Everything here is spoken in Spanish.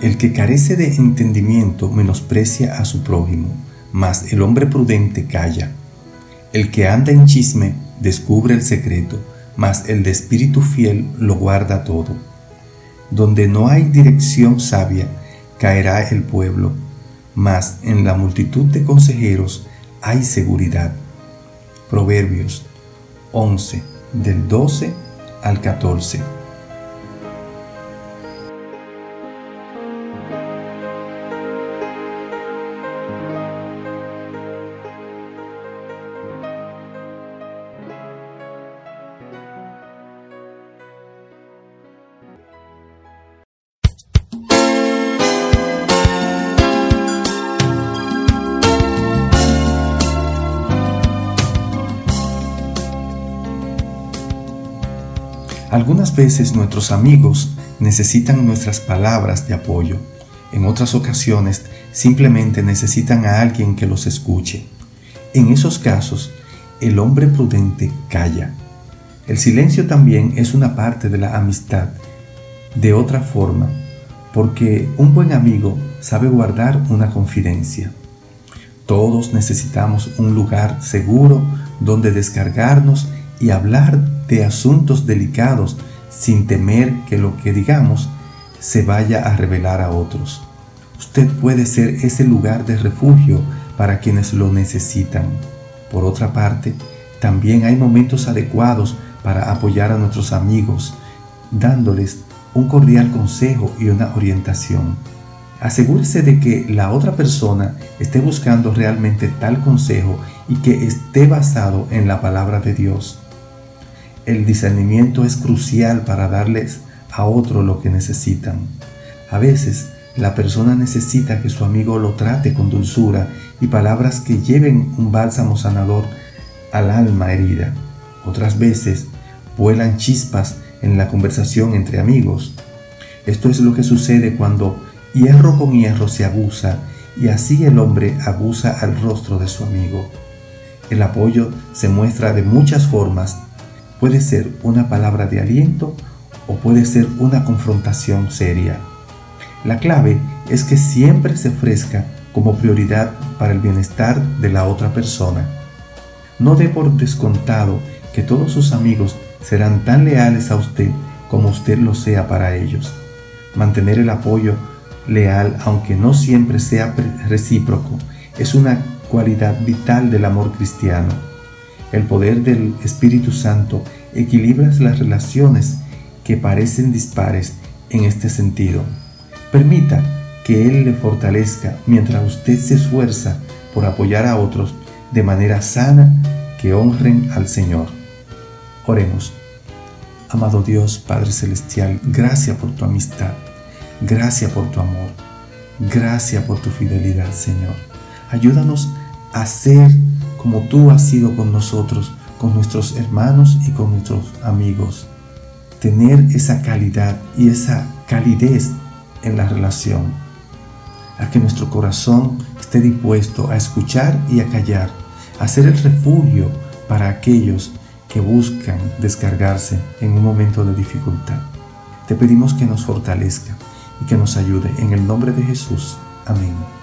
El que carece de entendimiento menosprecia a su prójimo, mas el hombre prudente calla. El que anda en chisme descubre el secreto, mas el de espíritu fiel lo guarda todo. Donde no hay dirección sabia, caerá el pueblo, mas en la multitud de consejeros hay seguridad. Proverbios 11, del 12 al 14. Algunas veces nuestros amigos necesitan nuestras palabras de apoyo. En otras ocasiones simplemente necesitan a alguien que los escuche. En esos casos, el hombre prudente calla. El silencio también es una parte de la amistad. De otra forma, porque un buen amigo sabe guardar una confidencia. Todos necesitamos un lugar seguro donde descargarnos y hablar de asuntos delicados sin temer que lo que digamos se vaya a revelar a otros. Usted puede ser ese lugar de refugio para quienes lo necesitan. Por otra parte, también hay momentos adecuados para apoyar a nuestros amigos, dándoles un cordial consejo y una orientación. Asegúrese de que la otra persona esté buscando realmente tal consejo y que esté basado en la palabra de Dios. El discernimiento es crucial para darles a otro lo que necesitan. A veces la persona necesita que su amigo lo trate con dulzura y palabras que lleven un bálsamo sanador al alma herida. Otras veces vuelan chispas en la conversación entre amigos. Esto es lo que sucede cuando hierro con hierro se abusa y así el hombre abusa al rostro de su amigo. El apoyo se muestra de muchas formas Puede ser una palabra de aliento o puede ser una confrontación seria. La clave es que siempre se ofrezca como prioridad para el bienestar de la otra persona. No dé por descontado que todos sus amigos serán tan leales a usted como usted lo sea para ellos. Mantener el apoyo leal, aunque no siempre sea recíproco, es una cualidad vital del amor cristiano el poder del Espíritu Santo equilibra las relaciones que parecen dispares en este sentido. Permita que Él le fortalezca mientras usted se esfuerza por apoyar a otros de manera sana que honren al Señor. Oremos. Amado Dios, Padre Celestial, gracias por tu amistad, gracias por tu amor, gracias por tu fidelidad, Señor. Ayúdanos a ser como tú has sido con nosotros, con nuestros hermanos y con nuestros amigos. Tener esa calidad y esa calidez en la relación. A que nuestro corazón esté dispuesto a escuchar y a callar, a ser el refugio para aquellos que buscan descargarse en un momento de dificultad. Te pedimos que nos fortalezca y que nos ayude. En el nombre de Jesús. Amén.